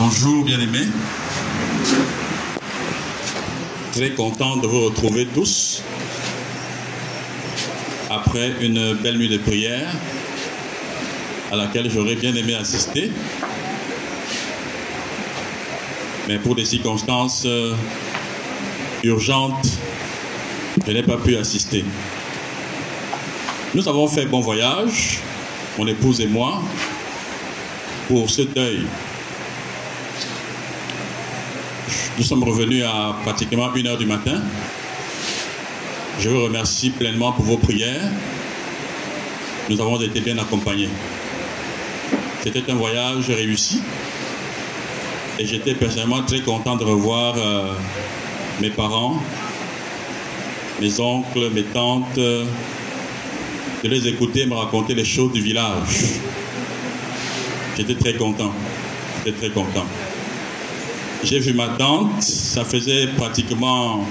Bonjour bien-aimés. Très content de vous retrouver tous après une belle nuit de prière à laquelle j'aurais bien aimé assister. Mais pour des circonstances euh, urgentes, je n'ai pas pu assister. Nous avons fait bon voyage, mon épouse et moi, pour ce deuil. Nous sommes revenus à pratiquement 1h du matin. Je vous remercie pleinement pour vos prières. Nous avons été bien accompagnés. C'était un voyage réussi. Et j'étais personnellement très content de revoir euh, mes parents, mes oncles, mes tantes, de les écouter me raconter les choses du village. J'étais très content. J'étais très content. J'ai vu ma tante, ça faisait pratiquement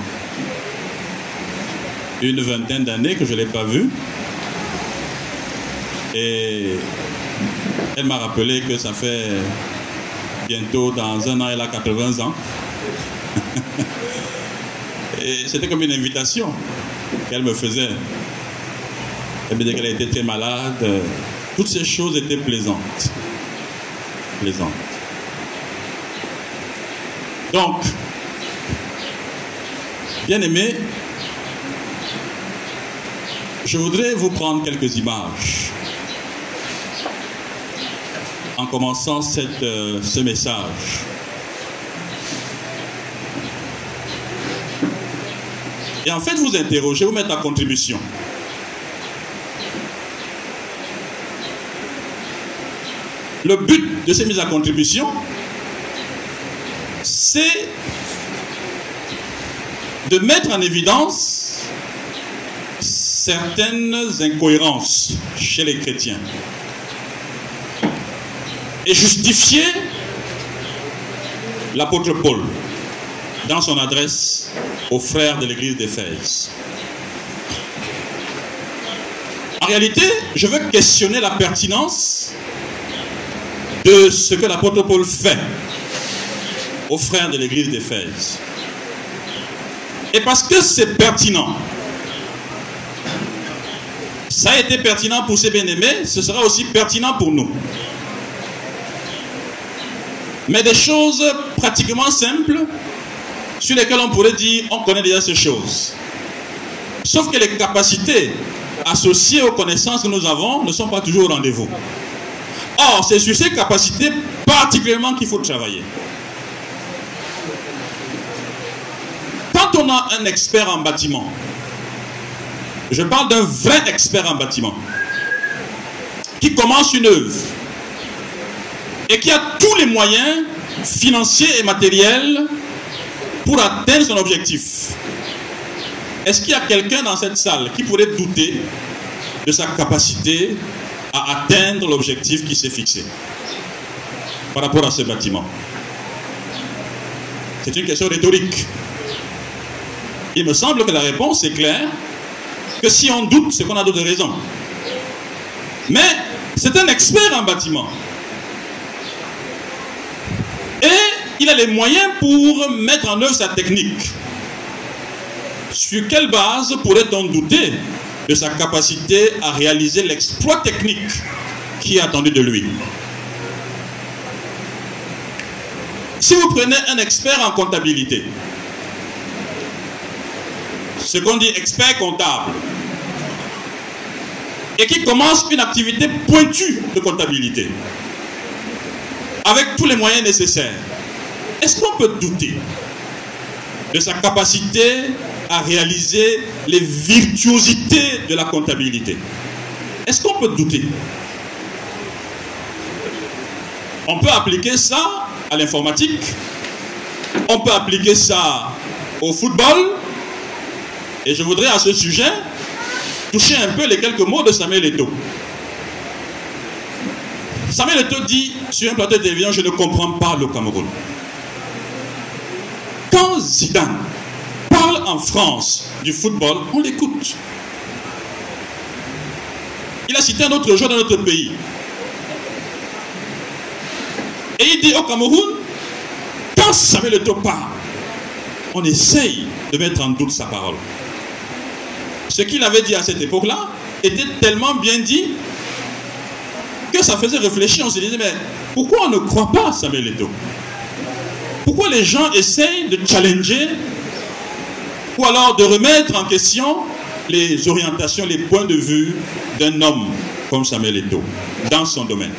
une vingtaine d'années que je ne l'ai pas vue. Et elle m'a rappelé que ça fait bientôt, dans un an, elle a 80 ans. Et c'était comme une invitation qu'elle me faisait. Elle me disait qu'elle était très malade. Toutes ces choses étaient plaisantes. Plaisantes. Donc, bien aimé, je voudrais vous prendre quelques images en commençant euh, ce message. Et en fait, vous interroger, vous mettre à contribution. Le but de ces mises à contribution, c'est de mettre en évidence certaines incohérences chez les chrétiens et justifier l'apôtre Paul dans son adresse aux frères de l'église d'Éphèse. En réalité, je veux questionner la pertinence de ce que l'apôtre Paul fait aux frères de l'église d'Éphèse. Et parce que c'est pertinent, ça a été pertinent pour ces bien-aimés, ce sera aussi pertinent pour nous. Mais des choses pratiquement simples sur lesquelles on pourrait dire on connaît déjà ces choses. Sauf que les capacités associées aux connaissances que nous avons ne sont pas toujours au rendez-vous. Or, c'est sur ces capacités particulièrement qu'il faut travailler. On a un expert en bâtiment, je parle d'un vrai expert en bâtiment, qui commence une œuvre et qui a tous les moyens financiers et matériels pour atteindre son objectif. Est-ce qu'il y a quelqu'un dans cette salle qui pourrait douter de sa capacité à atteindre l'objectif qui s'est fixé par rapport à ce bâtiment? C'est une question rhétorique. Il me semble que la réponse est claire, que si on doute, c'est qu'on a d'autres raisons. Mais c'est un expert en bâtiment. Et il a les moyens pour mettre en œuvre sa technique. Sur quelle base pourrait-on douter de sa capacité à réaliser l'exploit technique qui est attendu de lui? Si vous prenez un expert en comptabilité, ce qu'on dit expert comptable, et qui commence une activité pointue de comptabilité, avec tous les moyens nécessaires, est-ce qu'on peut douter de sa capacité à réaliser les virtuosités de la comptabilité? Est-ce qu'on peut douter? On peut appliquer ça à l'informatique, on peut appliquer ça au football, et je voudrais à ce sujet toucher un peu les quelques mots de Samuel Eto'o. Samuel Eto'o dit sur un plateau de je ne comprends pas le Cameroun. Quand Zidane parle en France du football, on l'écoute. Il a cité un autre joueur dans notre pays. Et il dit au Cameroun, quand Samuel Eto'o parle, on essaye de mettre en doute sa parole. Ce qu'il avait dit à cette époque-là était tellement bien dit que ça faisait réfléchir. On se disait, mais pourquoi on ne croit pas Samuel Eto'o? Pourquoi les gens essayent de challenger ou alors de remettre en question les orientations, les points de vue d'un homme comme Samuel Eto'o dans son domaine?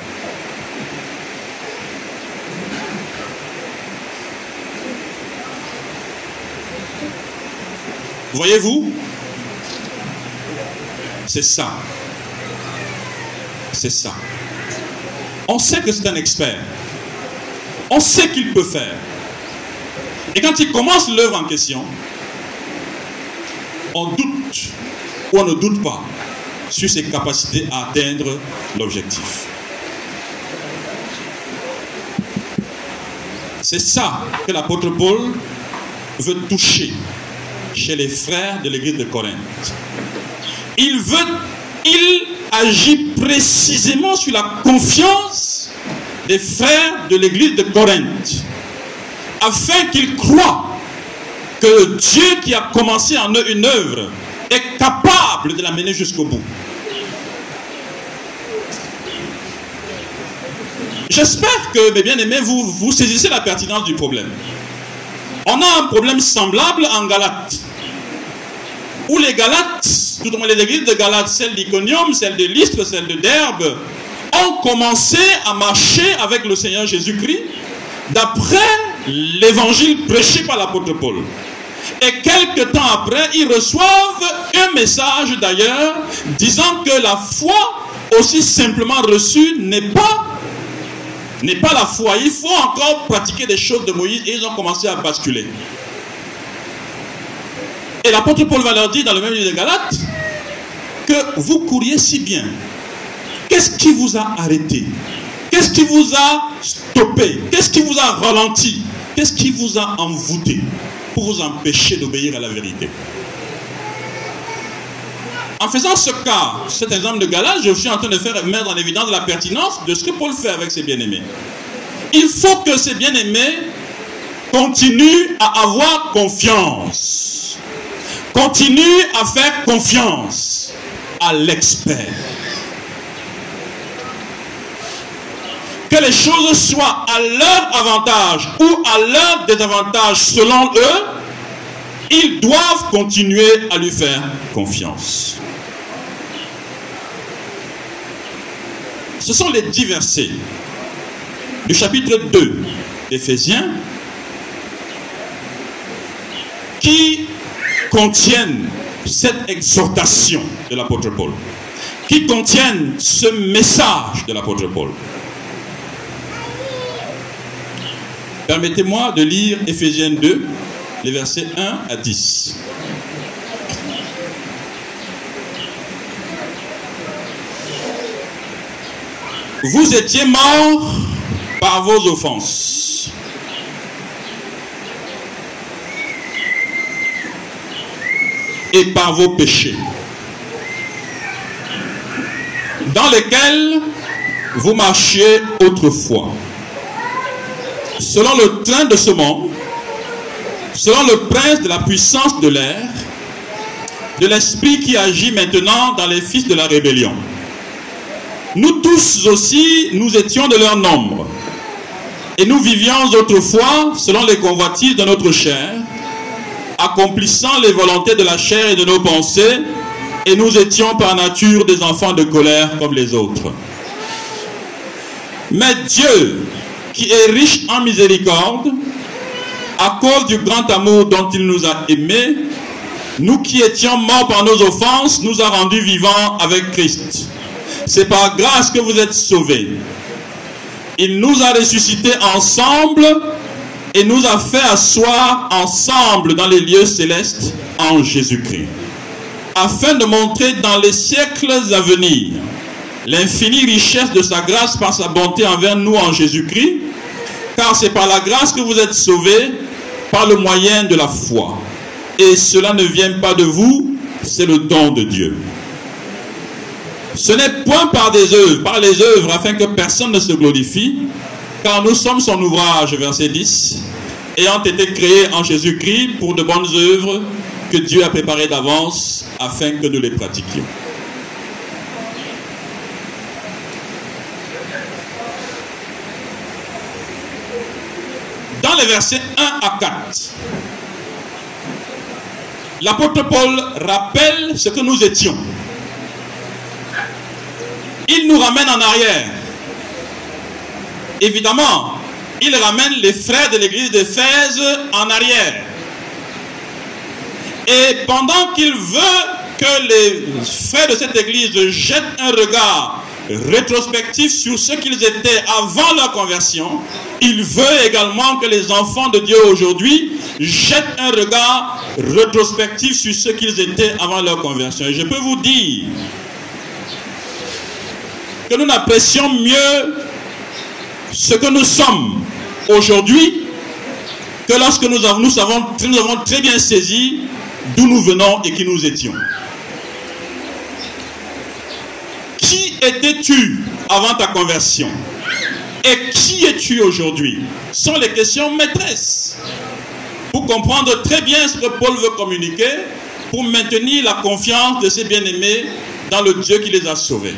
Voyez-vous C'est ça. C'est ça. On sait que c'est un expert. On sait qu'il peut faire. Et quand il commence l'œuvre en question, on doute ou on ne doute pas sur ses capacités à atteindre l'objectif. C'est ça que l'apôtre Paul veut toucher chez les frères de l'église de Corinthe. Il veut, agit précisément sur la confiance des frères de l'église de Corinthe, afin qu'ils croient que Dieu qui a commencé en eux une œuvre est capable de la mener jusqu'au bout. J'espère que, mes bien-aimés, vous, vous saisissez la pertinence du problème. On a un problème semblable en Galate où les Galates, tout au moins les églises de Galates, celle d'Iconium, celle de Lystre, celle de Derbe, ont commencé à marcher avec le Seigneur Jésus-Christ d'après l'évangile prêché par l'apôtre Paul. Et quelques temps après, ils reçoivent un message d'ailleurs disant que la foi aussi simplement reçue n'est pas n'est pas la foi. Il faut encore pratiquer des choses de Moïse et ils ont commencé à basculer. Et l'apôtre Paul va leur dire dans le même livre de Galates que vous couriez si bien. Qu'est-ce qui vous a arrêté? Qu'est-ce qui vous a stoppé? Qu'est-ce qui vous a ralenti? Qu'est-ce qui vous a envoûté pour vous empêcher d'obéir à la vérité? En faisant ce cas, cet exemple de Galates, je suis en train de faire mettre en évidence la pertinence de ce que Paul fait avec ses bien-aimés. Il faut que ces bien-aimés continuent à avoir confiance Continue à faire confiance à l'expert. Que les choses soient à leur avantage ou à leur désavantage selon eux, ils doivent continuer à lui faire confiance. Ce sont les dix versets du chapitre 2 d'Éphésiens qui contiennent cette exhortation de l'apôtre Paul, qui contiennent ce message de l'apôtre Paul. Permettez-moi de lire Ephésiens 2, les versets 1 à 10. Vous étiez morts par vos offenses et par vos péchés, dans lesquels vous marchiez autrefois, selon le train de ce monde, selon le prince de la puissance de l'air, de l'esprit qui agit maintenant dans les fils de la rébellion. Nous tous aussi, nous étions de leur nombre, et nous vivions autrefois selon les convoitises de notre chair, accomplissant les volontés de la chair et de nos pensées, et nous étions par nature des enfants de colère comme les autres. Mais Dieu, qui est riche en miséricorde, à cause du grand amour dont il nous a aimés, nous qui étions morts par nos offenses, nous a rendus vivants avec Christ. C'est par grâce que vous êtes sauvés. Il nous a ressuscités ensemble et nous a fait asseoir ensemble dans les lieux célestes en Jésus-Christ, afin de montrer dans les siècles à venir l'infinie richesse de sa grâce par sa bonté envers nous en Jésus-Christ, car c'est par la grâce que vous êtes sauvés, par le moyen de la foi. Et cela ne vient pas de vous, c'est le don de Dieu. Ce n'est point par des œuvres, par les œuvres, afin que personne ne se glorifie, car nous sommes son ouvrage, verset 10, ayant été créés en Jésus-Christ pour de bonnes œuvres que Dieu a préparées d'avance afin que nous les pratiquions. Dans les versets 1 à 4, l'apôtre Paul rappelle ce que nous étions. Il nous ramène en arrière. Évidemment, il ramène les frères de l'église d'Éphèse en arrière. Et pendant qu'il veut que les frères de cette église jettent un regard rétrospectif sur ce qu'ils étaient avant leur conversion, il veut également que les enfants de Dieu aujourd'hui jettent un regard rétrospectif sur ce qu'ils étaient avant leur conversion. Et je peux vous dire que nous n'apprécions mieux ce que nous sommes aujourd'hui que lorsque nous avons, nous, avons très bien saisi d'où nous venons et qui nous étions. Qui étais-tu avant ta conversion? Et qui es-tu aujourd'hui? Sont les questions maîtresses. Pour comprendre très bien ce que Paul veut communiquer, pour maintenir la confiance de ses bien-aimés dans le Dieu qui les a sauvés.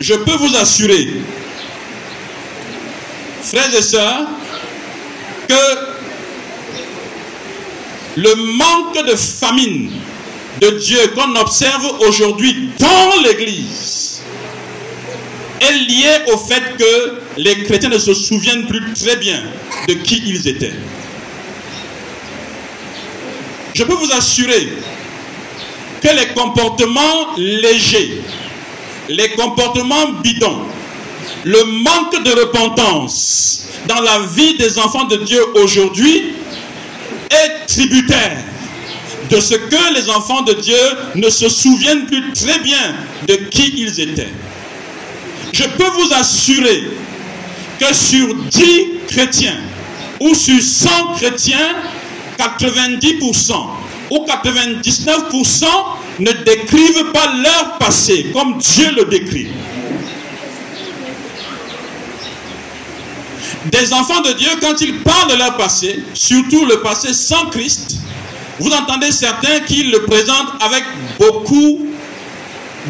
Je peux vous assurer, frères et sœurs, que le manque de famine de Dieu qu'on observe aujourd'hui dans l'Église est lié au fait que les chrétiens ne se souviennent plus très bien de qui ils étaient. Je peux vous assurer que les comportements légers, les comportements bidons, le manque de repentance dans la vie des enfants de Dieu aujourd'hui est tributaire de ce que les enfants de Dieu ne se souviennent plus très bien de qui ils étaient. Je peux vous assurer que sur 10 chrétiens ou sur 100 chrétiens, 90% ou 99% ne décrivent pas leur passé comme Dieu le décrit. Des enfants de Dieu, quand ils parlent de leur passé, surtout le passé sans Christ, vous entendez certains qui le présentent avec beaucoup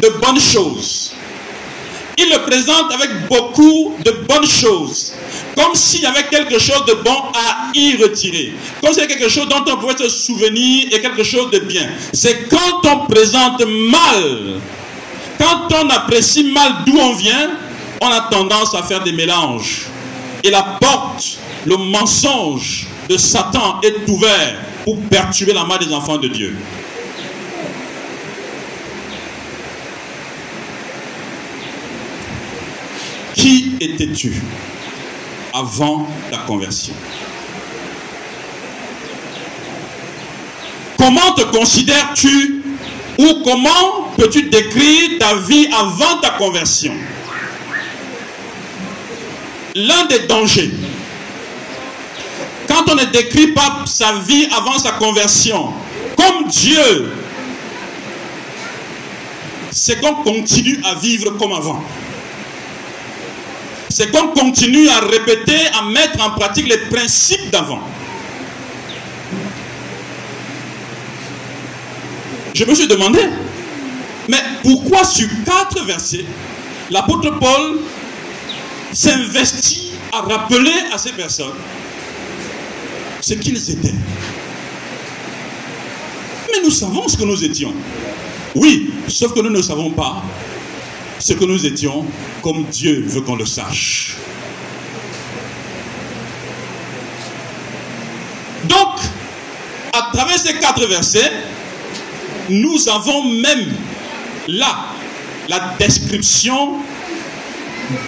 de bonnes choses. Ils le présentent avec beaucoup de bonnes choses. Comme s'il y avait quelque chose de bon à y retirer. Comme s'il y avait quelque chose dont on pouvait se souvenir et quelque chose de bien. C'est quand on présente mal, quand on apprécie mal d'où on vient, on a tendance à faire des mélanges. Et la porte, le mensonge de Satan est ouvert pour perturber la main des enfants de Dieu. Qui étais-tu avant ta conversion? Comment te considères-tu ou comment peux-tu décrire ta vie avant ta conversion? L'un des dangers, quand on ne décrit pas sa vie avant sa conversion, comme Dieu, c'est qu'on continue à vivre comme avant c'est qu'on continue à répéter, à mettre en pratique les principes d'avant. Je me suis demandé, mais pourquoi sur quatre versets, l'apôtre Paul s'investit à rappeler à ces personnes ce qu'ils étaient Mais nous savons ce que nous étions. Oui, sauf que nous ne savons pas ce que nous étions comme Dieu veut qu'on le sache. Donc, à travers ces quatre versets, nous avons même là la description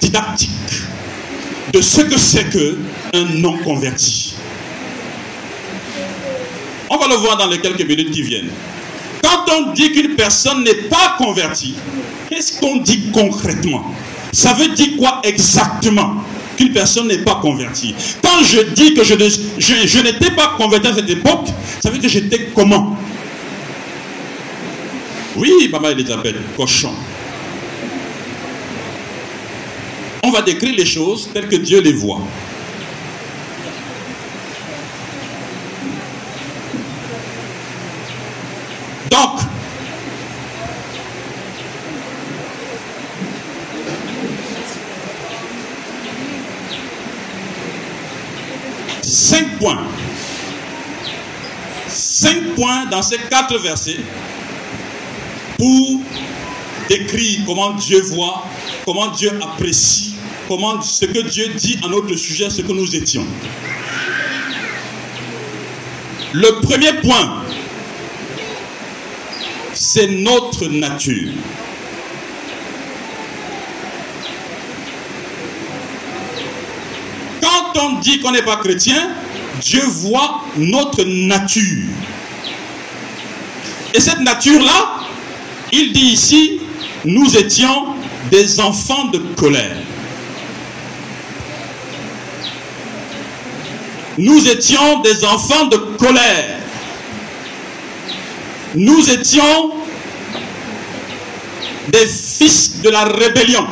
didactique de ce que c'est que un non converti. On va le voir dans les quelques minutes qui viennent. Quand on dit qu'une personne n'est pas convertie, qu'est-ce qu'on dit concrètement? Ça veut dire quoi exactement Qu'une personne n'est pas convertie? Quand je dis que je, n'étais pas converti à cette époque, ça veut dire que j'étais comment? Oui, maman Elisabeth, cochon. va décrire les choses telles que Dieu les voit. Donc, cinq points. Cinq points dans ces quatre versets pour décrire comment Dieu voit, comment Dieu apprécie comment ce que Dieu dit à notre sujet, ce que nous étions. Le premier point, c'est notre nature. Quand on dit qu'on n'est pas chrétien, Dieu voit notre nature. Et cette nature-là, il dit ici, nous étions des enfants de colère. Nous étions des enfants de colère. Nous étions des fils de la rébellion.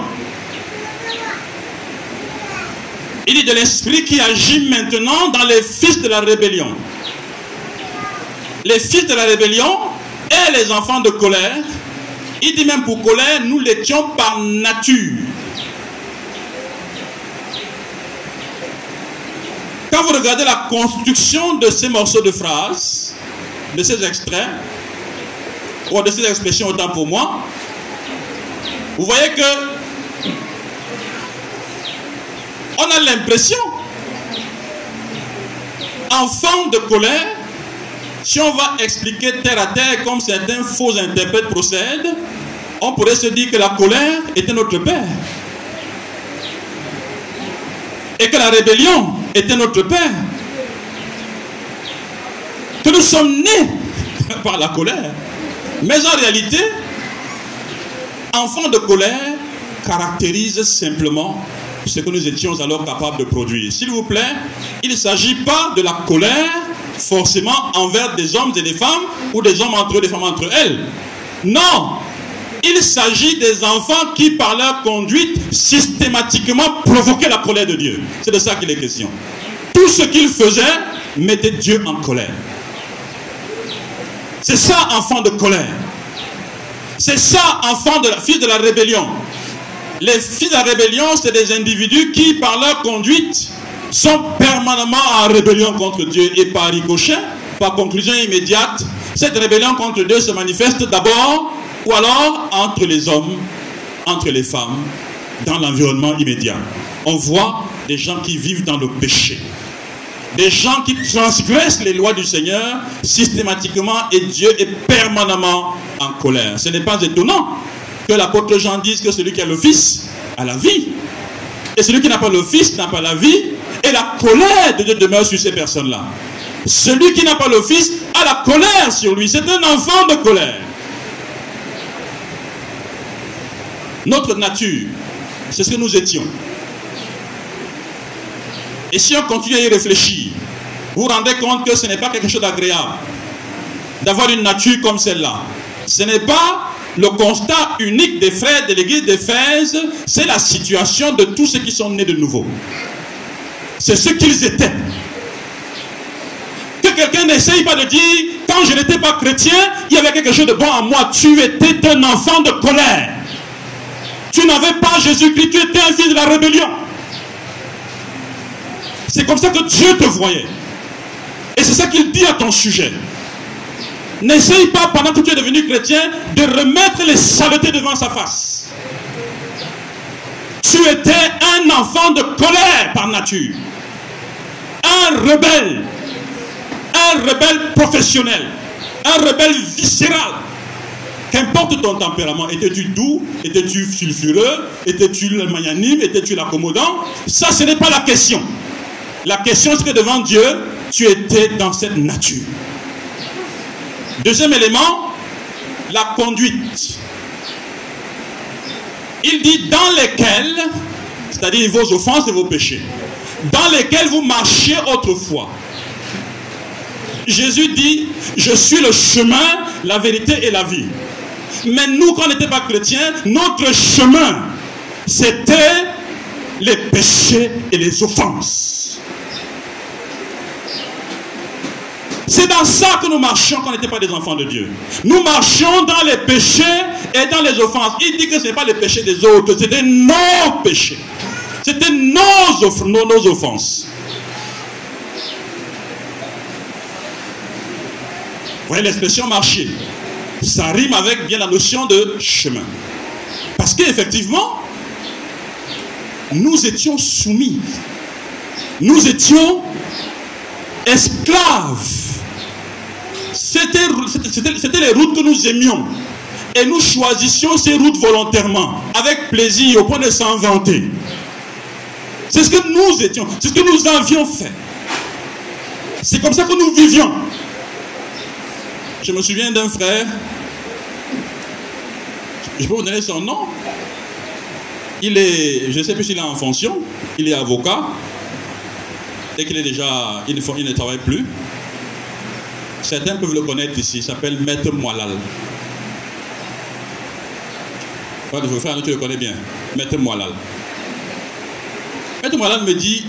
Il dit de l'esprit qui agit maintenant dans les fils de la rébellion. Les fils de la rébellion et les enfants de colère, il dit même pour colère, nous l'étions par nature. Quand vous regardez la construction de ces morceaux de phrases, de ces extraits, ou de ces expressions autant pour moi, vous voyez que on a l'impression, enfant de colère, si on va expliquer terre à terre comme certains faux interprètes procèdent, on pourrait se dire que la colère était notre père. Et que la rébellion était notre père. Que nous sommes nés par la colère. Mais en réalité, enfant de colère caractérise simplement ce que nous étions alors capables de produire. S'il vous plaît, il ne s'agit pas de la colère forcément envers des hommes et des femmes ou des hommes entre eux, des femmes entre elles. Non, il s'agit des enfants qui, par leur conduite, systématiquement provoquaient la colère de Dieu. C'est de ça qu'il est question. Tout ce qu'ils faisaient mettait Dieu en colère. C'est ça, enfant de colère. C'est ça, enfant de la fille de la rébellion. Les filles de la rébellion, c'est des individus qui, par leur conduite, sont permanemment en rébellion contre Dieu. Et par ricochet, par conclusion immédiate, cette rébellion contre Dieu se manifeste d'abord ou alors entre les hommes, entre les femmes, dans l'environnement immédiat. On voit des gens qui vivent dans le péché. Des gens qui transgressent les lois du Seigneur systématiquement et Dieu est permanemment en colère. Ce n'est pas étonnant que l'apôtre Jean dise que celui qui a le Fils a la vie. Et celui qui n'a pas le Fils n'a pas la vie. Et la colère de Dieu demeure sur ces personnes-là. Celui qui n'a pas le Fils a la colère sur lui. C'est un enfant de colère. Notre nature, c'est ce que nous étions. Et si on continue à y réfléchir, vous vous rendez compte que ce n'est pas quelque chose d'agréable d'avoir une nature comme celle-là. Ce n'est pas le constat unique des frères de l'église d'Éphèse, c'est la situation de tous ceux qui sont nés de nouveau. C'est ce qu'ils étaient. Que quelqu'un n'essaye pas de dire, quand je n'étais pas chrétien, il y avait quelque chose de bon en moi. Tu étais un enfant de colère. Tu n'avais pas Jésus-Christ, tu étais un fils de la rébellion. C'est comme ça que Dieu te voyait. Et c'est ça qu'il dit à ton sujet. N'essaye pas, pendant que tu es devenu chrétien, de remettre les saletés devant sa face. Tu étais un enfant de colère par nature. Un rebelle. Un rebelle professionnel. Un rebelle viscéral. Qu'importe ton tempérament, étais-tu doux, étais-tu sulfureux, étais-tu magnanime, étais-tu l'accommodant, ça ce n'est pas la question. La question c'est que devant Dieu, tu étais dans cette nature. Deuxième élément, la conduite. Il dit dans lesquels, c'est-à-dire vos offenses et vos péchés, dans lesquels vous marchiez autrefois. Jésus dit, je suis le chemin, la vérité et la vie. Mais nous, quand on n'était pas chrétiens, notre chemin, c'était les péchés et les offenses. C'est dans ça que nous marchions quand on n'était pas des enfants de Dieu. Nous marchions dans les péchés et dans les offenses. Il dit que ce n'est pas les péchés des autres, c'était nos péchés. C'était nos, nos offenses. Vous voyez l'expression marcher ça rime avec bien la notion de chemin. Parce qu'effectivement, nous étions soumis. Nous étions esclaves. C'était les routes que nous aimions. Et nous choisissions ces routes volontairement, avec plaisir, au point de s'inventer. C'est ce que nous étions, c'est ce que nous avions fait. C'est comme ça que nous vivions. Je me souviens d'un frère, je peux vous donner son nom. Il est, je ne sais plus s'il est en fonction, il est avocat, et qu'il est déjà, il, ne travaille plus. Certains peuvent le connaître ici, il s'appelle Maître Moalal. Frère, tu le connais bien, Maître Moalal. Maître Moalal me dit,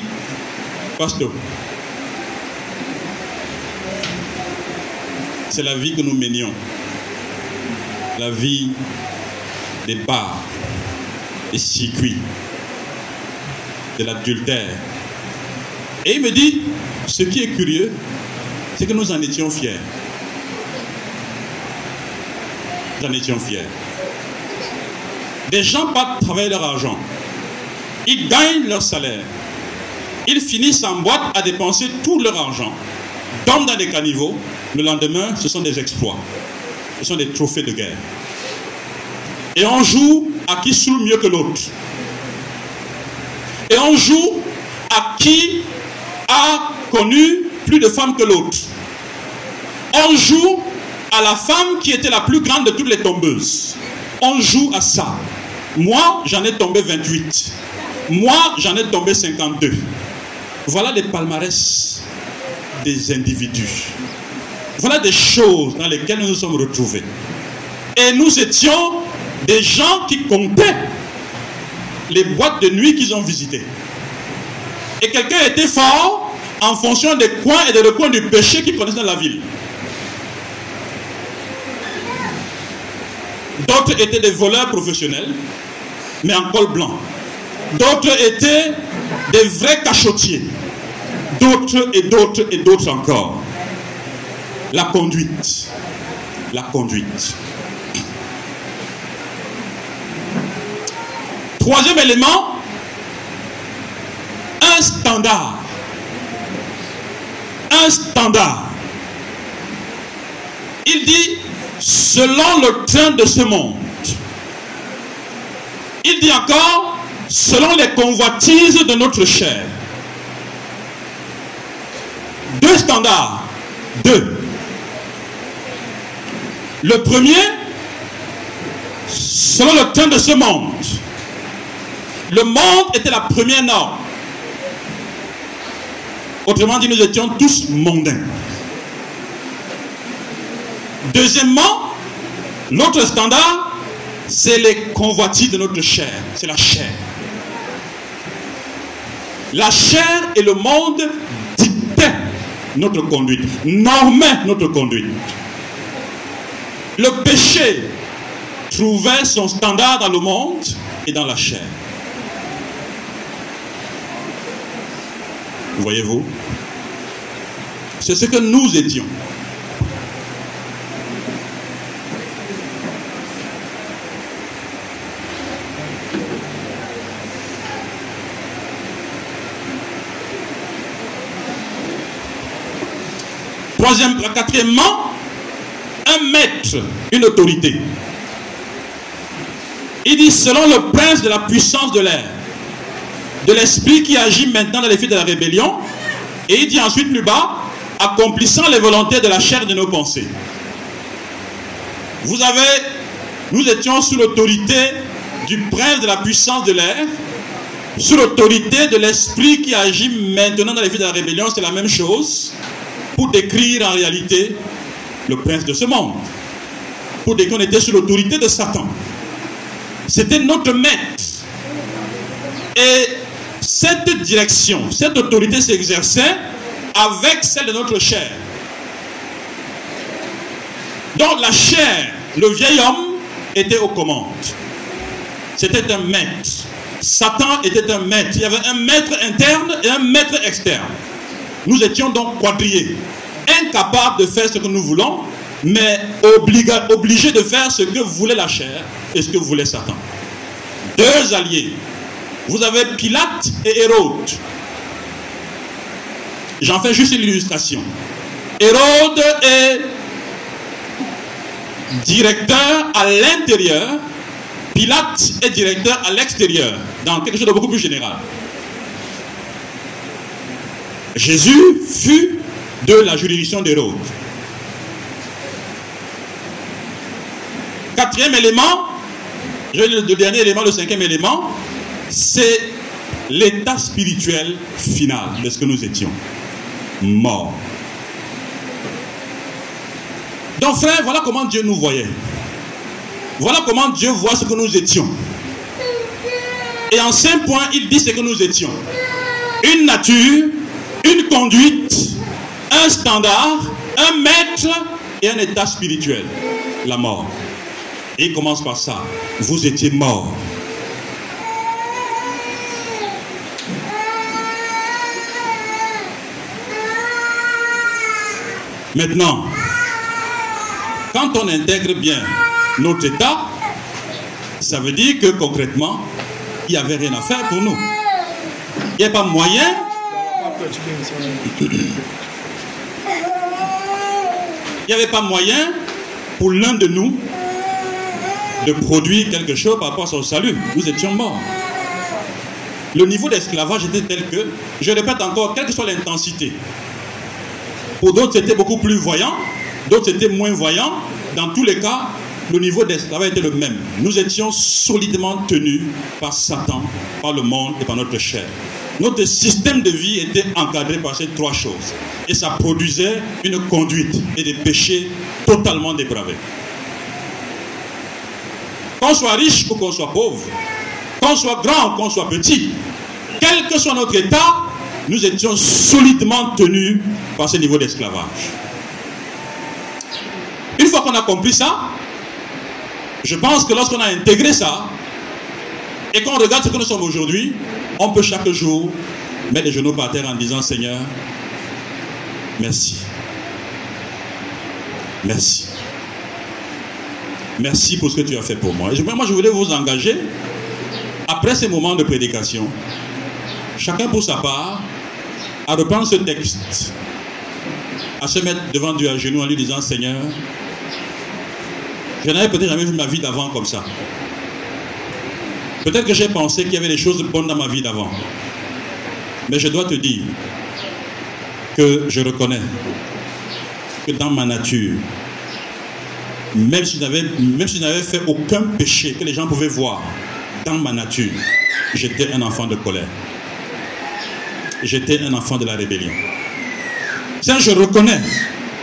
Pasteur, c'est la vie que nous menions. La vie des bars, des circuits, de l'adultère. Et il me dit, ce qui est curieux, c'est que nous en étions fiers. Nous en étions fiers. Des gens partent travailler leur argent. Ils gagnent leur salaire. Ils finissent en boîte à dépenser tout leur argent. Dorment dans des caniveaux. Le lendemain, ce sont des exploits. Ce sont des trophées de guerre. Et on joue à qui saoule mieux que l'autre. Et on joue à qui a connu plus de femmes que l'autre. On joue à la femme qui était la plus grande de toutes les tombeuses. On joue à ça. Moi, j'en ai tombé 28. Moi, j'en ai tombé 52. Voilà les palmarès des individus. Voilà des choses dans lesquelles nous nous sommes retrouvés. Et nous étions des gens qui comptaient les boîtes de nuit qu'ils ont visitées. Et quelqu'un était fort en fonction des coins et des recoins du péché qu'il connaissait dans la ville. D'autres étaient des voleurs professionnels, mais en col blanc. D'autres étaient des vrais cachotiers. D'autres et d'autres et d'autres encore. La conduite. La conduite. Troisième élément, un standard. Un standard. Il dit, selon le train de ce monde. Il dit encore, selon les convoitises de notre chair. Deux standards. Deux. Le premier, selon le train de ce monde. Le monde était la première norme. Autrement dit, nous étions tous mondains. Deuxièmement, notre standard, c'est les convoitises de notre chair. C'est la chair. La chair et le monde dictaient notre conduite, normaient notre conduite. Le péché trouvait son standard dans le monde et dans la chair. Voyez-vous? C'est ce que nous étions. Troisième, quatrièmement, un maître, une autorité. Il dit selon le prince de la puissance de l'air de l'esprit qui agit maintenant dans les filles de la rébellion. Et il dit ensuite plus bas, accomplissant les volontés de la chair de nos pensées. Vous avez, nous étions sous l'autorité du prince de la puissance de l'air, sous l'autorité de l'esprit qui agit maintenant dans les filles de la rébellion, c'est la même chose, pour décrire en réalité le prince de ce monde. Pour décrire qu'on était sous l'autorité de Satan. C'était notre maître. Et cette direction, cette autorité s'exerçait avec celle de notre chair. Donc la chair, le vieil homme, était aux commandes. C'était un maître. Satan était un maître. Il y avait un maître interne et un maître externe. Nous étions donc quadrillés, incapables de faire ce que nous voulons mais obligé de faire ce que voulait la chair et ce que voulait Satan. Deux alliés. Vous avez Pilate et Hérode. J'en fais juste une illustration. Hérode est directeur à l'intérieur, Pilate est directeur à l'extérieur, dans quelque chose de beaucoup plus général. Jésus fut de la juridiction d'Hérode. Quatrième élément, le dernier élément, le cinquième élément, c'est l'état spirituel final de ce que nous étions. Morts. Donc frère, voilà comment Dieu nous voyait. Voilà comment Dieu voit ce que nous étions. Et en cinq points, il dit ce que nous étions. Une nature, une conduite, un standard, un maître et un état spirituel. La mort. Et il commence par ça. Vous étiez mort. Maintenant, quand on intègre bien notre état, ça veut dire que concrètement, il n'y avait rien à faire pour nous. Il n'y a pas moyen. Il n'y avait pas moyen pour l'un de nous de produire quelque chose par rapport à son salut. Nous étions morts. Le niveau d'esclavage était tel que, je répète encore, quelle que soit l'intensité, pour d'autres c'était beaucoup plus voyant, d'autres c'était moins voyant. Dans tous les cas, le niveau d'esclavage était le même. Nous étions solidement tenus par Satan, par le monde et par notre chair. Notre système de vie était encadré par ces trois choses. Et ça produisait une conduite et des péchés totalement dépravés. Qu'on soit riche ou qu'on soit pauvre, qu'on soit grand ou qu'on soit petit, quel que soit notre état, nous étions solidement tenus par ce niveau d'esclavage. Une fois qu'on a compris ça, je pense que lorsqu'on a intégré ça, et qu'on regarde ce que nous sommes aujourd'hui, on peut chaque jour mettre les genoux par terre en disant Seigneur, merci. Merci. Merci pour ce que tu as fait pour moi. Et moi, je voulais vous engager, après ces moments de prédication, chacun pour sa part, à reprendre ce texte, à se mettre devant Dieu à genoux en lui disant Seigneur, je n'avais peut-être jamais vu ma vie d'avant comme ça. Peut-être que j'ai pensé qu'il y avait des choses bonnes dans ma vie d'avant. Mais je dois te dire que je reconnais que dans ma nature, même si je n'avais fait aucun péché que les gens pouvaient voir dans ma nature, j'étais un enfant de colère. J'étais un enfant de la rébellion. Je reconnais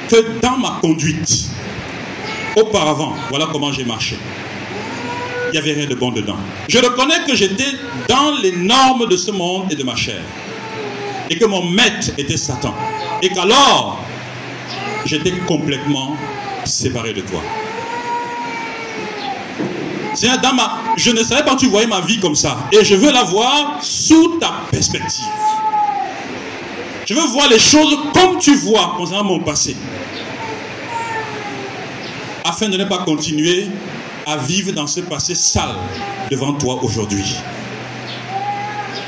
que dans ma conduite, auparavant, voilà comment j'ai marché. Il n'y avait rien de bon dedans. Je reconnais que j'étais dans les normes de ce monde et de ma chair. Et que mon maître était Satan. Et qu'alors, j'étais complètement séparé de toi. Seigneur, dans ma, je ne savais pas que tu voyais ma vie comme ça. Et je veux la voir sous ta perspective. Je veux voir les choses comme tu vois concernant mon passé. Afin de ne pas continuer à vivre dans ce passé sale devant toi aujourd'hui.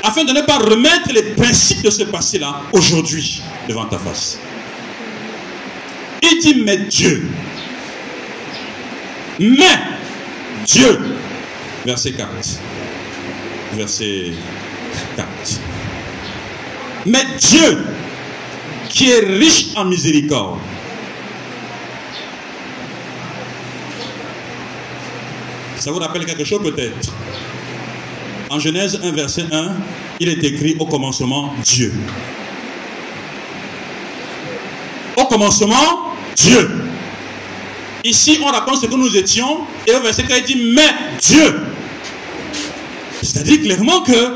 Afin de ne pas remettre les principes de ce passé-là aujourd'hui devant ta face. Il dit, mais Dieu, mais Dieu, verset 4, verset 4, mais Dieu, qui est riche en miséricorde, Ça vous rappelle quelque chose peut-être? En Genèse 1, verset 1, il est écrit au commencement Dieu. Au commencement, Dieu. Ici, on raconte ce que nous étions, et au verset 4, il dit, mais Dieu. C'est-à-dire clairement que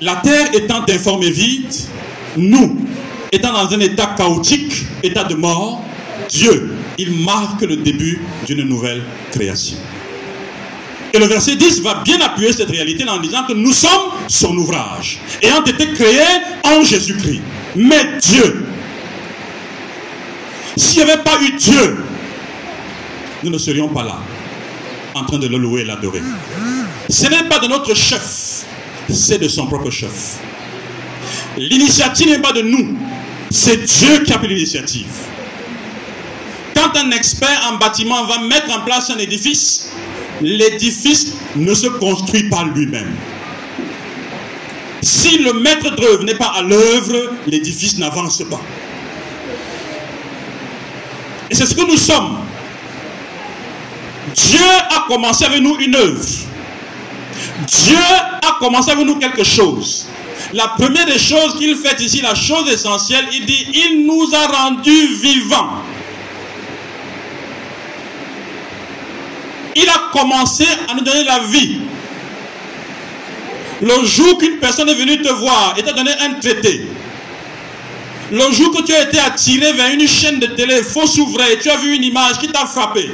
la terre étant informe et vide, nous, étant dans un état chaotique, état de mort, Dieu, il marque le début d'une nouvelle création. Et le verset 10 va bien appuyer cette réalité en disant que nous sommes son ouvrage, ayant été créés en Jésus-Christ. Mais Dieu, S'il n'y avait pas eu Dieu, nous ne serions pas là, en train de le louer et l'adorer. Ce n'est pas de notre chef, c'est de son propre chef. L'initiative n'est pas de nous, c'est Dieu qui a pris l'initiative. Un expert en bâtiment va mettre en place un édifice, l'édifice ne se construit pas lui-même. Si le maître d'œuvre n'est pas à l'œuvre, l'édifice n'avance pas. Et c'est ce que nous sommes. Dieu a commencé avec nous une œuvre. Dieu a commencé avec nous quelque chose. La première des choses qu'il fait ici, la chose essentielle, il dit, il nous a rendus vivants. Il a commencé à nous donner la vie. Le jour qu'une personne est venue te voir et t'a donné un traité, le jour que tu as été attiré vers une chaîne de télé fausse et tu as vu une image qui t'a frappé,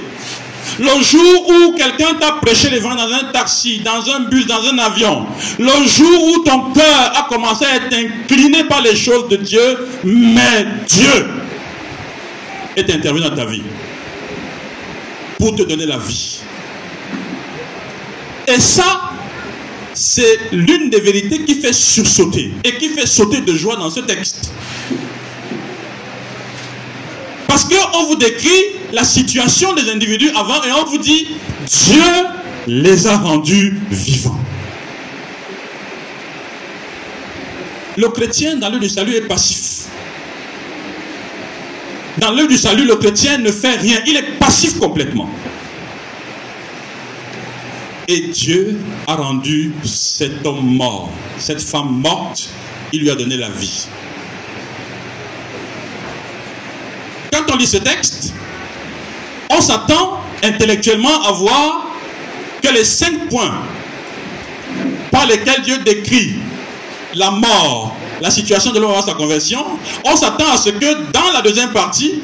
le jour où quelqu'un t'a prêché vents dans un taxi, dans un bus, dans un avion, le jour où ton cœur a commencé à être incliné par les choses de Dieu, mais Dieu est intervenu dans ta vie pour te donner la vie. Et ça, c'est l'une des vérités qui fait sursauter et qui fait sauter de joie dans ce texte. Parce qu'on vous décrit la situation des individus avant et on vous dit Dieu les a rendus vivants. Le chrétien dans l'œuvre du salut est passif. Dans l'œuvre du salut, le chrétien ne fait rien. Il est passif complètement. Et Dieu a rendu cet homme mort, cette femme morte, il lui a donné la vie. Quand on lit ce texte, on s'attend intellectuellement à voir que les cinq points par lesquels Dieu décrit la mort, la situation de l'homme avant sa conversion, on s'attend à ce que dans la deuxième partie,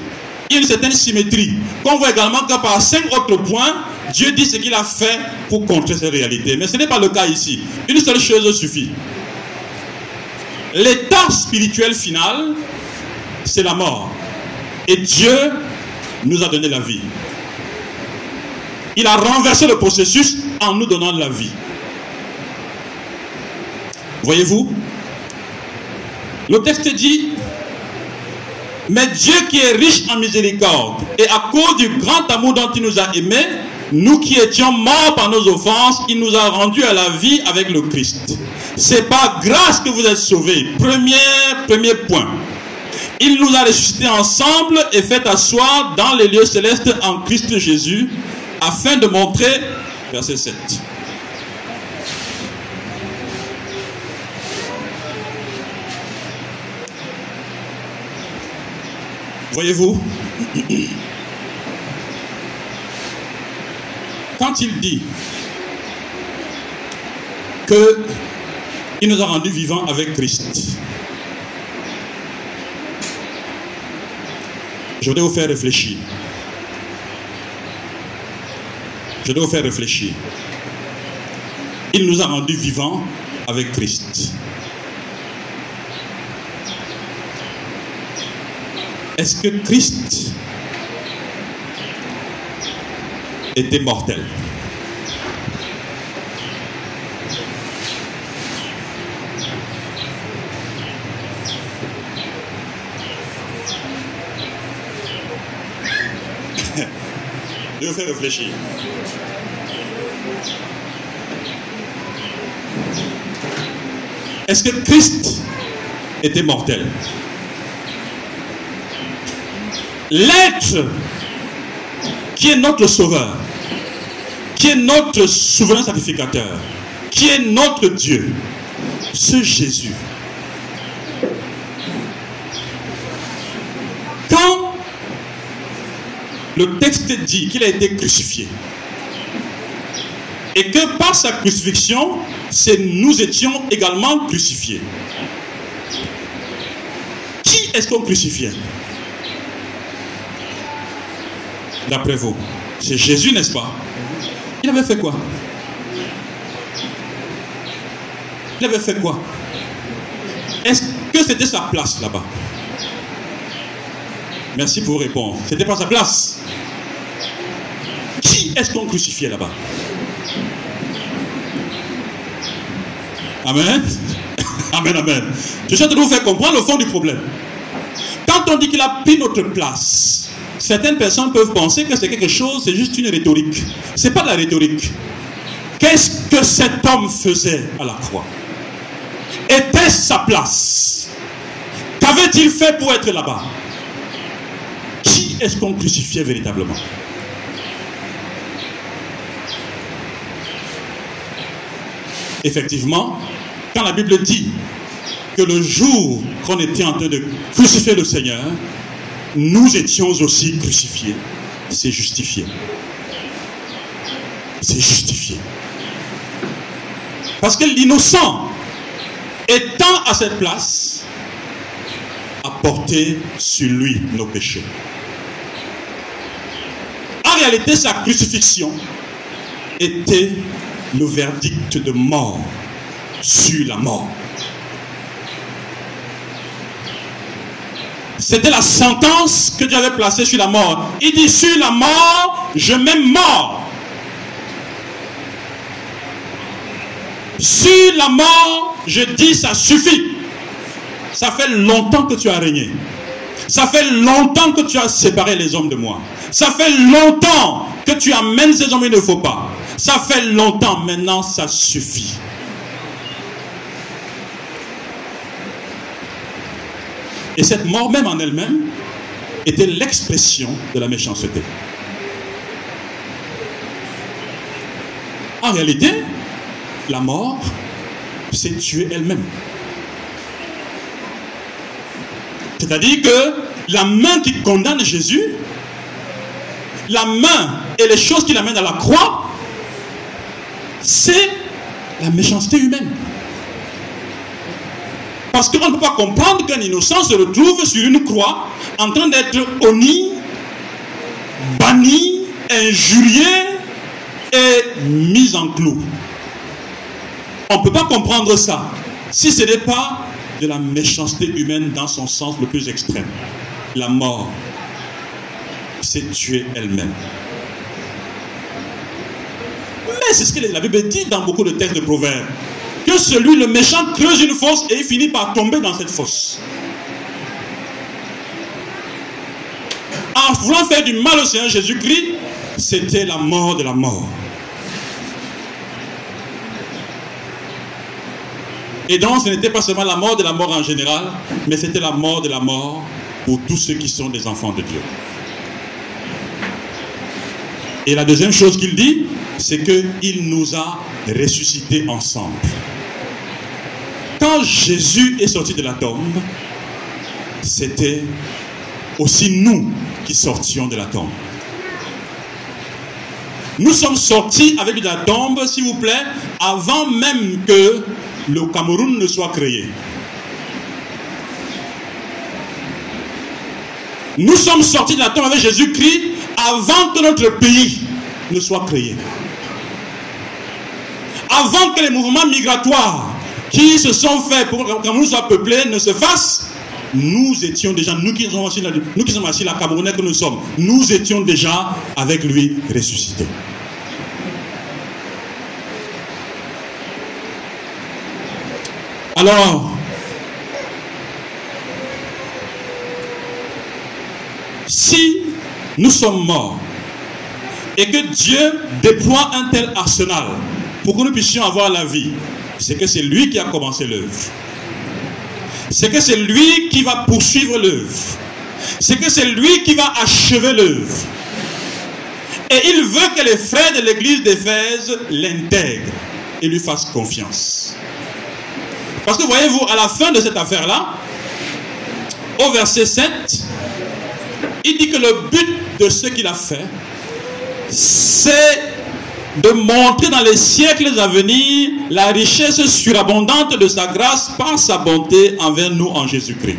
il y ait une certaine symétrie. Qu'on voit également que par cinq autres points, Dieu dit ce qu'il a fait pour contrer ces réalités. Mais ce n'est pas le cas ici. Une seule chose suffit. L'état spirituel final, c'est la mort. Et Dieu nous a donné la vie. Il a renversé le processus en nous donnant la vie. Voyez-vous Le texte dit, mais Dieu qui est riche en miséricorde, et à cause du grand amour dont il nous a aimés, nous qui étions morts par nos offenses, il nous a rendus à la vie avec le Christ. C'est par grâce que vous êtes sauvés. Premier, premier point. Il nous a ressuscités ensemble et fait asseoir dans les lieux célestes en Christ Jésus, afin de montrer, verset 7. Voyez-vous? Il dit que il nous a rendus vivants avec Christ, je voudrais vous faire réfléchir. Je voudrais vous faire réfléchir. Il nous a rendus vivants avec Christ. Est-ce que Christ était mortel? Réfléchir. Est-ce que Christ était mortel? L'être qui est notre sauveur, qui est notre souverain sacrificateur, qui est notre Dieu, ce Jésus. Quand le texte dit qu'il a été crucifié, et que par sa crucifixion, nous étions également crucifiés. Qui est-ce qu'on crucifiait? D'après vous C'est Jésus, n'est-ce pas? Il avait fait quoi? Il avait fait quoi? Est-ce que c'était sa place là-bas? Merci pour vos réponses. C'était pas sa place. Qui est-ce qu'on crucifiait là-bas? Amen? Amen, amen. Je train de vous faire comprendre le fond du problème. Quand on dit qu'il a pris notre place, certaines personnes peuvent penser que c'est quelque chose, c'est juste une rhétorique. Ce n'est pas de la rhétorique. Qu'est-ce que cet homme faisait à la croix? Était-ce sa place? Qu'avait-il fait pour être là-bas? Qui est-ce qu'on crucifiait véritablement? Effectivement, quand la Bible dit que le jour qu'on était en train de crucifier le Seigneur, nous étions aussi crucifiés, c'est justifié. C'est justifié. Parce que l'innocent, étant à cette place, a porté sur lui nos péchés. En réalité, sa crucifixion était le verdict de mort sur la mort. C'était la sentence que Dieu avait placée sur la mort. Il dit sur la mort, je mets mort. Sur la mort, je dis ça suffit. Ça fait longtemps que tu as régné. Ça fait longtemps que tu as séparé les hommes de moi. Ça fait longtemps que tu amènes ces hommes, il ne faut pas. Ça fait longtemps, maintenant ça suffit. Et cette mort même en elle-même était l'expression de la méchanceté. En réalité, la mort, c'est tuer elle-même. C'est-à-dire que la main qui condamne Jésus, la main et les choses qui l'amènent à la croix, c'est la méchanceté humaine. Parce qu'on ne peut pas comprendre qu'un innocent se retrouve sur une croix en train d'être honni, banni, injurié et mis en clou. On ne peut pas comprendre ça si ce n'est pas de la méchanceté humaine dans son sens le plus extrême. La mort, c'est tuer elle-même. C'est ce que la Bible dit dans beaucoup de textes de proverbes que celui, le méchant, creuse une fosse et il finit par tomber dans cette fosse. En voulant faire du mal au Seigneur Jésus-Christ, c'était la mort de la mort. Et donc, ce n'était pas seulement la mort de la mort en général, mais c'était la mort de la mort pour tous ceux qui sont des enfants de Dieu. Et la deuxième chose qu'il dit, c'est qu'il nous a ressuscités ensemble. Quand Jésus est sorti de la tombe, c'était aussi nous qui sortions de la tombe. Nous sommes sortis avec de la tombe, s'il vous plaît, avant même que le Cameroun ne soit créé. Nous sommes sortis de la tombe avec Jésus-Christ avant que notre pays ne soit créé. Avant que les mouvements migratoires qui se sont faits pour que nous soit peuplé ne se fassent, nous étions déjà, nous qui sommes assis, nous qui sommes assis la Camerounais que nous sommes, nous étions déjà avec lui ressuscités. Alors, si nous sommes morts et que Dieu déploie un tel arsenal pour que nous puissions avoir la vie, c'est que c'est lui qui a commencé l'œuvre. C'est que c'est lui qui va poursuivre l'œuvre. C'est que c'est lui qui va achever l'œuvre. Et il veut que les frères de l'église d'Éphèse l'intègrent et lui fassent confiance. Parce que voyez-vous, à la fin de cette affaire-là, au verset 7, il dit que le but de ce qu'il a fait, c'est de montrer dans les siècles à venir la richesse surabondante de sa grâce par sa bonté envers nous en Jésus-Christ.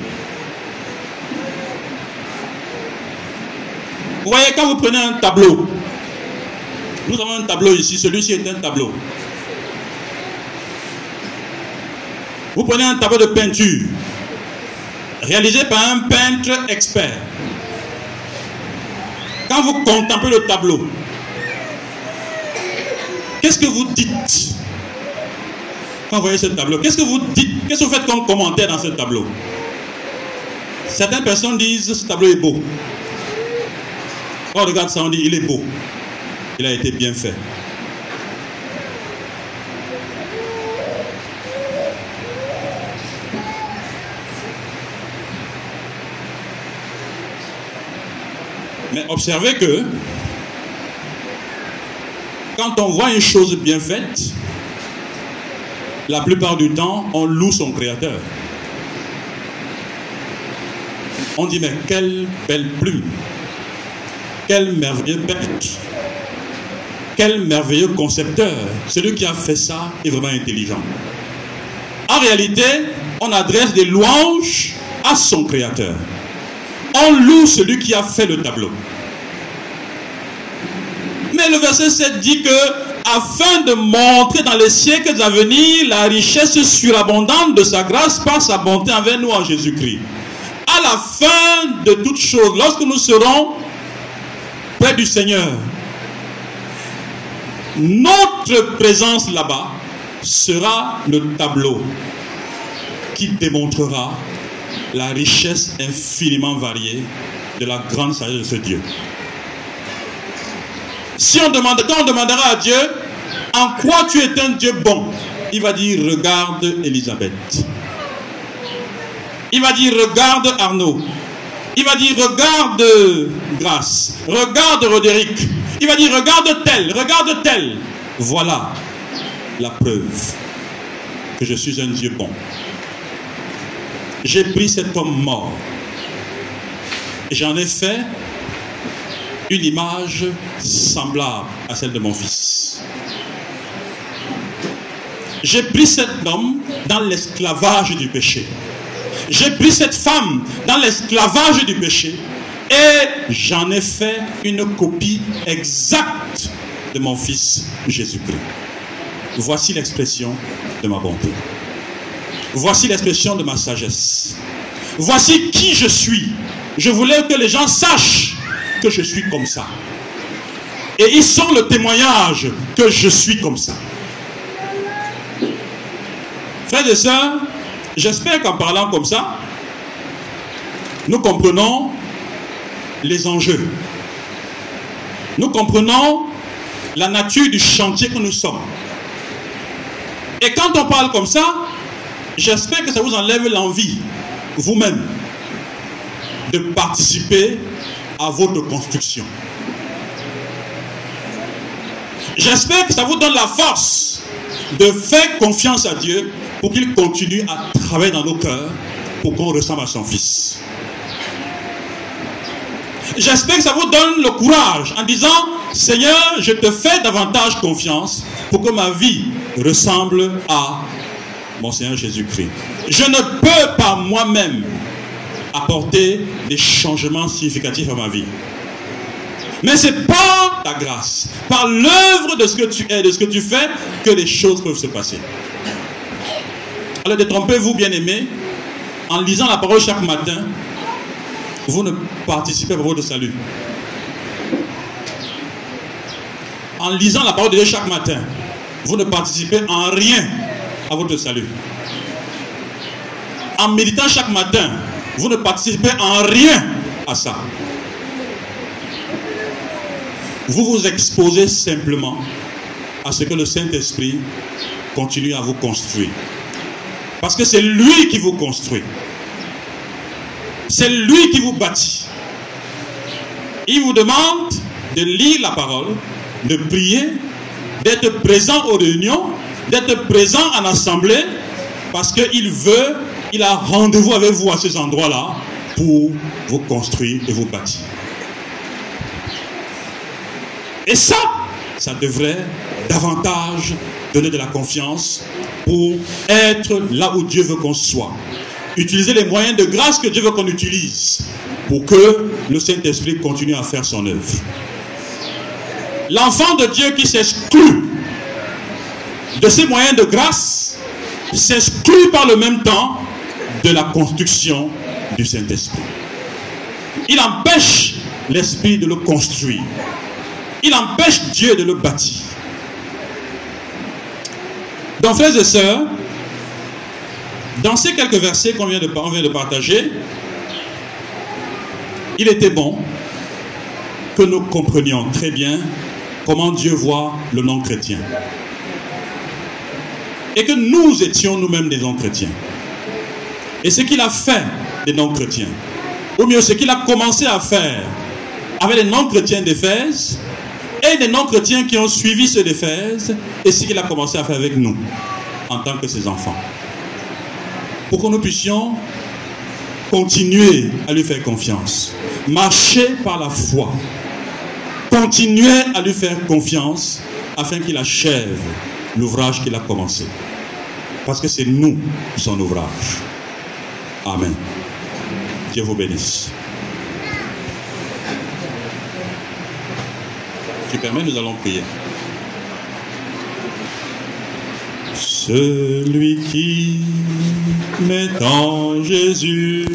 Vous voyez, quand vous prenez un tableau, nous avons un tableau ici, celui-ci est un tableau. Vous prenez un tableau de peinture, réalisé par un peintre expert. quand vous contemplez le tableau, qu'est-ce que vous dites quand vous voyez ce tableau? Qu'est-ce que vous dites? Qu'est-ce que vous faites comme commentaire dans ce tableau? Certaines personnes disent ce tableau est beau. Quand on regarde ça, on dit il est beau. Il a été bien fait. Mais observez que quand on voit une chose bien faite, la plupart du temps, on loue son créateur. On dit, mais quelle belle plume, quel merveilleux peintre, quel merveilleux concepteur. Celui qui a fait ça est vraiment intelligent. En réalité, on adresse des louanges à son créateur. On loue celui qui a fait le tableau. Mais le verset 7 dit que afin de montrer dans les siècles à venir la richesse surabondante de sa grâce par sa bonté envers nous en Jésus-Christ. À la fin de toutes choses, lorsque nous serons près du Seigneur, notre présence là-bas sera le tableau qui démontrera la richesse infiniment variée de la grande sagesse de ce Dieu. Si on demande, quand on demandera à Dieu, en quoi tu es un Dieu bon, il va dire, regarde Elisabeth. Il va dire, regarde Arnaud. Il va dire, regarde Grâce. Regarde Roderick. Il va dire, regarde tel, regarde tel. Voilà la preuve que je suis un Dieu bon. J'ai pris cet homme mort j'en ai fait une image semblable à celle de mon fils. J'ai pris cet homme dans l'esclavage du péché. J'ai pris cette femme dans l'esclavage du péché et j'en ai fait une copie exacte de mon fils Jésus-Christ. Voici l'expression de ma bonté. Voici l'expression de ma sagesse. Voici qui je suis. Je voulais que les gens sachent que je suis comme ça. Et ils sont le témoignage que je suis comme ça. Frères et sœurs, j'espère qu'en parlant comme ça, nous comprenons les enjeux. Nous comprenons la nature du chantier que nous sommes. Et quand on parle comme ça, j'espère que ça vous enlève l'envie, vous-même, de participer à votre construction. J'espère que ça vous donne la force de faire confiance à Dieu pour qu'il continue à travailler dans nos cœurs pour qu'on ressemble à son Fils. J'espère que ça vous donne le courage en disant, Seigneur, je te fais davantage confiance pour que ma vie ressemble à mon Seigneur Jésus-Christ. Je ne peux pas moi-même apporter des changements significatifs à ma vie. Mais c'est par ta grâce, par l'œuvre de ce que tu es, de ce que tu fais, que les choses peuvent se passer. Alors détrompez-vous, bien-aimés, en lisant la parole chaque matin, vous ne participez pas à votre salut. En lisant la parole de Dieu chaque matin, vous ne participez en rien à votre salut. En méditant chaque matin, vous ne participez en rien à ça. Vous vous exposez simplement à ce que le Saint-Esprit continue à vous construire. Parce que c'est lui qui vous construit. C'est lui qui vous bâtit. Il vous demande de lire la parole, de prier, d'être présent aux réunions, d'être présent en assemblée, parce qu'il veut il a rendez-vous avec vous à ces endroits-là pour vous construire et vous bâtir. Et ça, ça devrait davantage donner de la confiance pour être là où Dieu veut qu'on soit. Utiliser les moyens de grâce que Dieu veut qu'on utilise pour que le Saint-Esprit continue à faire son œuvre. L'enfant de Dieu qui s'exclut de ces moyens de grâce s'exclut par le même temps de la construction du Saint-Esprit. Il empêche l'esprit de le construire. Il empêche Dieu de le bâtir. Donc, frères et sœurs, dans ces quelques versets qu'on vient, vient de partager, il était bon que nous comprenions très bien comment Dieu voit le non-chrétien. Et que nous étions nous-mêmes des non-chrétiens. Et ce qu'il a fait des non-chrétiens, ou mieux ce qu'il a commencé à faire avec les non-chrétiens d'Éphèse, et les non-chrétiens qui ont suivi ceux d'Éphèse, et ce qu'il a commencé à faire avec nous, en tant que ses enfants. Pour que nous puissions continuer à lui faire confiance, marcher par la foi, continuer à lui faire confiance afin qu'il achève l'ouvrage qu'il a commencé. Parce que c'est nous son ouvrage. Amen. Dieu vous bénisse. Tu permets, nous allons prier. Celui qui met en Jésus